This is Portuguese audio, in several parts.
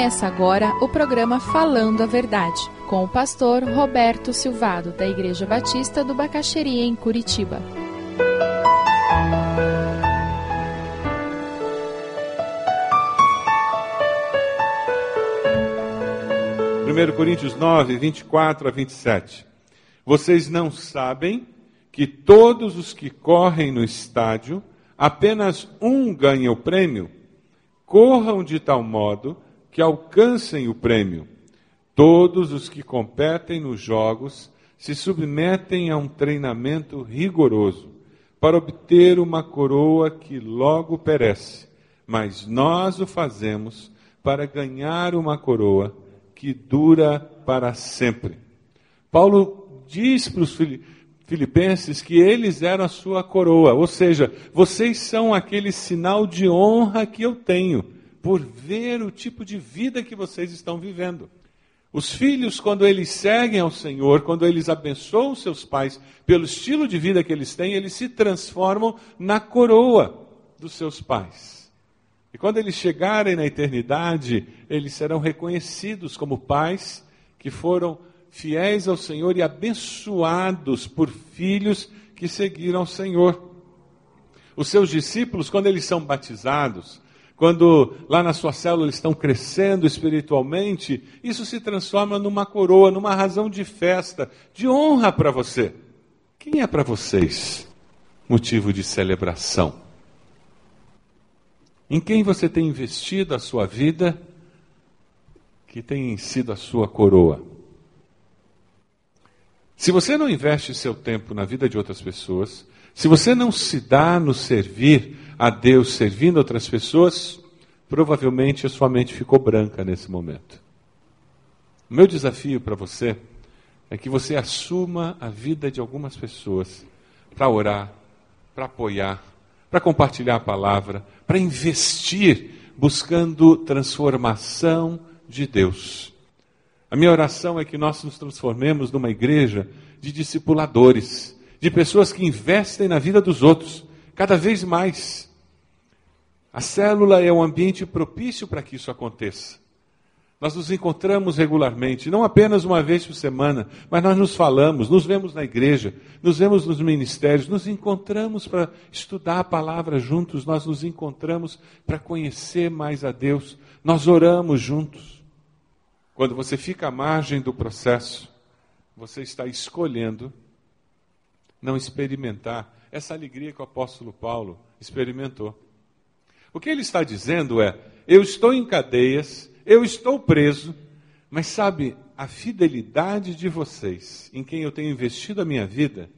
Começa agora o programa Falando a Verdade, com o pastor Roberto Silvado, da Igreja Batista do Bacaxeria, em Curitiba. Primeiro Coríntios 9, 24 a 27. Vocês não sabem que todos os que correm no estádio, apenas um ganha o prêmio? Corram de tal modo que alcancem o prêmio. Todos os que competem nos jogos se submetem a um treinamento rigoroso para obter uma coroa que logo perece, mas nós o fazemos para ganhar uma coroa que dura para sempre. Paulo diz para os filipenses que eles eram a sua coroa, ou seja, vocês são aquele sinal de honra que eu tenho por ver o tipo de vida que vocês estão vivendo. Os filhos, quando eles seguem ao Senhor, quando eles abençoam seus pais pelo estilo de vida que eles têm, eles se transformam na coroa dos seus pais. E quando eles chegarem na eternidade, eles serão reconhecidos como pais que foram fiéis ao Senhor e abençoados por filhos que seguiram ao Senhor. Os seus discípulos, quando eles são batizados, quando lá na sua célula eles estão crescendo espiritualmente, isso se transforma numa coroa, numa razão de festa, de honra para você. Quem é para vocês motivo de celebração? Em quem você tem investido a sua vida que tem sido a sua coroa? Se você não investe seu tempo na vida de outras pessoas, se você não se dá no servir a Deus servindo outras pessoas, provavelmente a sua mente ficou branca nesse momento. O meu desafio para você é que você assuma a vida de algumas pessoas para orar, para apoiar, para compartilhar a palavra, para investir buscando transformação de Deus. A minha oração é que nós nos transformemos numa igreja de discipuladores, de pessoas que investem na vida dos outros, cada vez mais. A célula é um ambiente propício para que isso aconteça. Nós nos encontramos regularmente, não apenas uma vez por semana, mas nós nos falamos, nos vemos na igreja, nos vemos nos ministérios, nos encontramos para estudar a palavra juntos, nós nos encontramos para conhecer mais a Deus, nós oramos juntos. Quando você fica à margem do processo, você está escolhendo não experimentar essa alegria que o apóstolo Paulo experimentou. O que ele está dizendo é: eu estou em cadeias, eu estou preso, mas sabe, a fidelidade de vocês, em quem eu tenho investido a minha vida,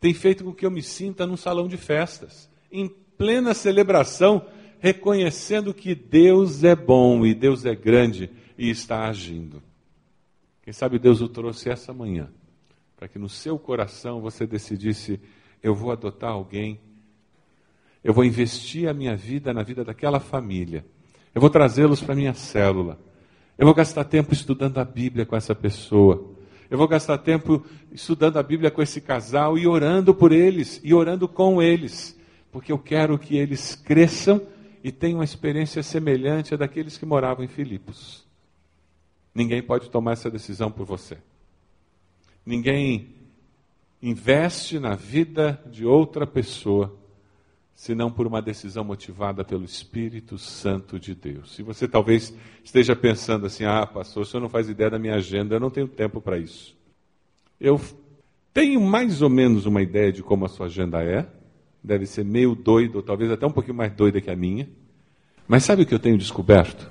tem feito com que eu me sinta num salão de festas, em plena celebração, reconhecendo que Deus é bom e Deus é grande e está agindo. Quem sabe Deus o trouxe essa manhã, para que no seu coração você decidisse: eu vou adotar alguém eu vou investir a minha vida na vida daquela família. Eu vou trazê-los para a minha célula. Eu vou gastar tempo estudando a Bíblia com essa pessoa. Eu vou gastar tempo estudando a Bíblia com esse casal e orando por eles e orando com eles, porque eu quero que eles cresçam e tenham uma experiência semelhante à daqueles que moravam em Filipos. Ninguém pode tomar essa decisão por você. Ninguém investe na vida de outra pessoa senão por uma decisão motivada pelo Espírito Santo de Deus. Se você talvez esteja pensando assim: ah, pastor, o senhor não faz ideia da minha agenda, eu não tenho tempo para isso. Eu tenho mais ou menos uma ideia de como a sua agenda é, deve ser meio doida, ou talvez até um pouquinho mais doida que a minha. Mas sabe o que eu tenho descoberto?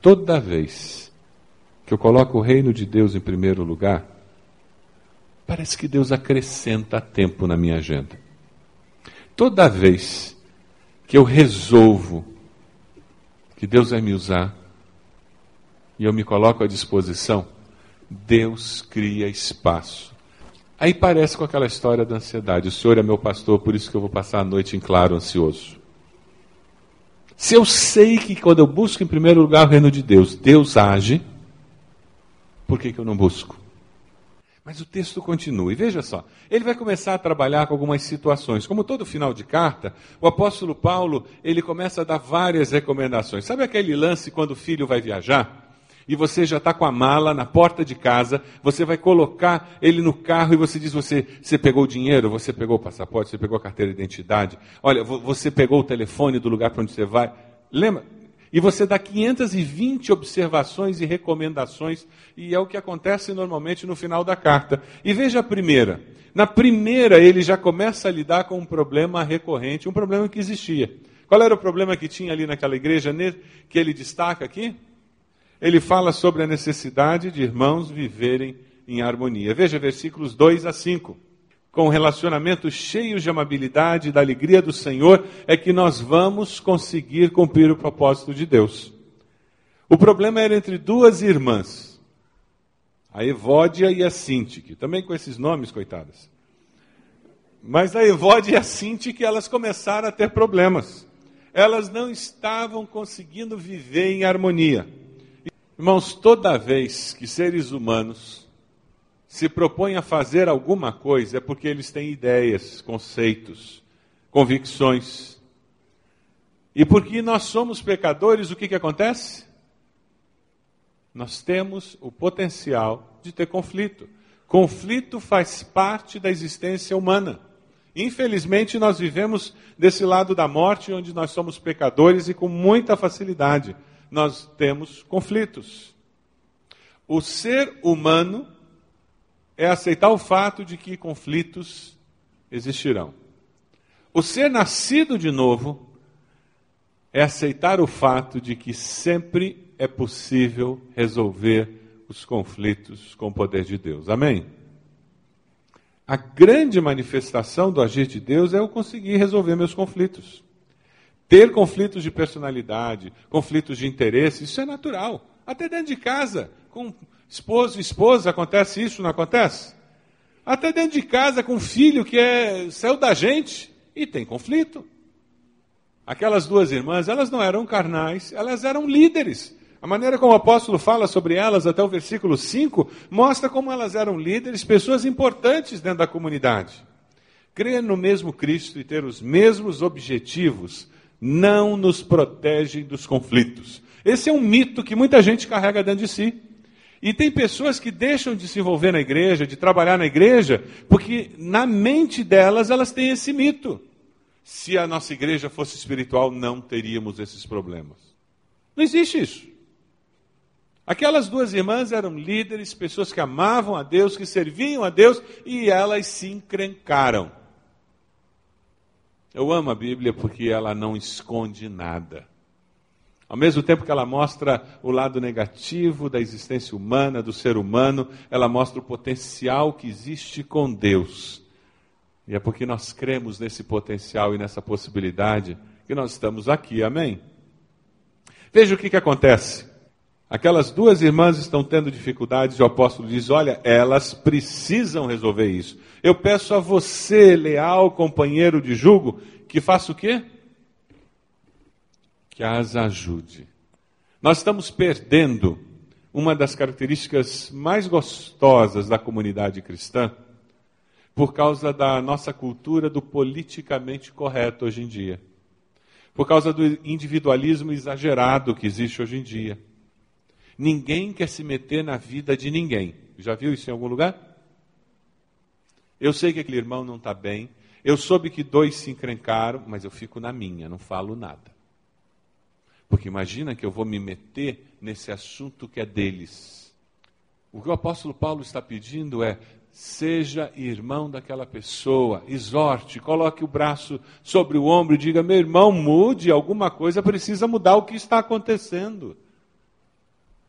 Toda vez que eu coloco o reino de Deus em primeiro lugar, parece que Deus acrescenta tempo na minha agenda. Toda vez que eu resolvo que Deus vai me usar e eu me coloco à disposição, Deus cria espaço. Aí parece com aquela história da ansiedade. O Senhor é meu pastor, por isso que eu vou passar a noite em claro ansioso. Se eu sei que quando eu busco em primeiro lugar o reino de Deus, Deus age, por que, que eu não busco? Mas o texto continua, e veja só, ele vai começar a trabalhar com algumas situações. Como todo final de carta, o apóstolo Paulo, ele começa a dar várias recomendações. Sabe aquele lance quando o filho vai viajar? E você já está com a mala na porta de casa, você vai colocar ele no carro e você diz: você, você pegou o dinheiro, você pegou o passaporte, você pegou a carteira de identidade, olha, você pegou o telefone do lugar para onde você vai. Lembra? E você dá 520 observações e recomendações, e é o que acontece normalmente no final da carta. E veja a primeira. Na primeira, ele já começa a lidar com um problema recorrente, um problema que existia. Qual era o problema que tinha ali naquela igreja, que ele destaca aqui? Ele fala sobre a necessidade de irmãos viverem em harmonia. Veja versículos 2 a 5 com relacionamentos cheios de amabilidade e da alegria do Senhor, é que nós vamos conseguir cumprir o propósito de Deus. O problema era entre duas irmãs, a Evódia e a Sintique, também com esses nomes, coitadas. Mas a Evódia e a Sintique, elas começaram a ter problemas. Elas não estavam conseguindo viver em harmonia. Irmãos, toda vez que seres humanos se propõem a fazer alguma coisa é porque eles têm ideias, conceitos, convicções. E porque nós somos pecadores, o que, que acontece? Nós temos o potencial de ter conflito. Conflito faz parte da existência humana. Infelizmente, nós vivemos desse lado da morte, onde nós somos pecadores e com muita facilidade nós temos conflitos. O ser humano é aceitar o fato de que conflitos existirão. O ser nascido de novo é aceitar o fato de que sempre é possível resolver os conflitos com o poder de Deus. Amém? A grande manifestação do agir de Deus é eu conseguir resolver meus conflitos. Ter conflitos de personalidade, conflitos de interesse, isso é natural. Até dentro de casa, com esposo esposa, acontece isso, não acontece? Até dentro de casa com um filho que é céu da gente e tem conflito. Aquelas duas irmãs, elas não eram carnais, elas eram líderes. A maneira como o apóstolo fala sobre elas, até o versículo 5, mostra como elas eram líderes, pessoas importantes dentro da comunidade. Crer no mesmo Cristo e ter os mesmos objetivos não nos protege dos conflitos. Esse é um mito que muita gente carrega dentro de si. E tem pessoas que deixam de se envolver na igreja, de trabalhar na igreja, porque na mente delas elas têm esse mito. Se a nossa igreja fosse espiritual, não teríamos esses problemas. Não existe isso. Aquelas duas irmãs eram líderes, pessoas que amavam a Deus, que serviam a Deus, e elas se encrencaram. Eu amo a Bíblia porque ela não esconde nada. Ao mesmo tempo que ela mostra o lado negativo da existência humana, do ser humano, ela mostra o potencial que existe com Deus. E é porque nós cremos nesse potencial e nessa possibilidade que nós estamos aqui, amém? Veja o que, que acontece. Aquelas duas irmãs estão tendo dificuldades e o apóstolo diz: Olha, elas precisam resolver isso. Eu peço a você, leal companheiro de julgo, que faça o quê? Que as ajude. Nós estamos perdendo uma das características mais gostosas da comunidade cristã por causa da nossa cultura do politicamente correto hoje em dia. Por causa do individualismo exagerado que existe hoje em dia. Ninguém quer se meter na vida de ninguém. Já viu isso em algum lugar? Eu sei que aquele irmão não está bem. Eu soube que dois se encrencaram, mas eu fico na minha, não falo nada. Porque imagina que eu vou me meter nesse assunto que é deles. O que o apóstolo Paulo está pedindo é: seja irmão daquela pessoa, exorte, coloque o braço sobre o ombro e diga: meu irmão, mude, alguma coisa precisa mudar o que está acontecendo.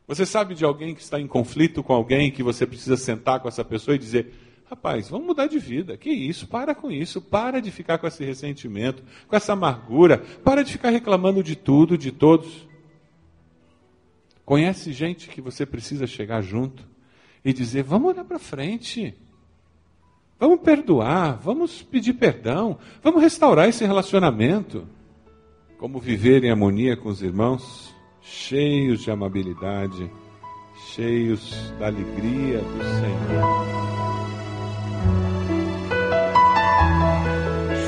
Você sabe de alguém que está em conflito com alguém que você precisa sentar com essa pessoa e dizer: Rapaz, vamos mudar de vida. Que isso? Para com isso. Para de ficar com esse ressentimento, com essa amargura. Para de ficar reclamando de tudo, de todos. Conhece gente que você precisa chegar junto e dizer: vamos olhar para frente. Vamos perdoar, vamos pedir perdão, vamos restaurar esse relacionamento. Como viver em harmonia com os irmãos, cheios de amabilidade, cheios da alegria do Senhor.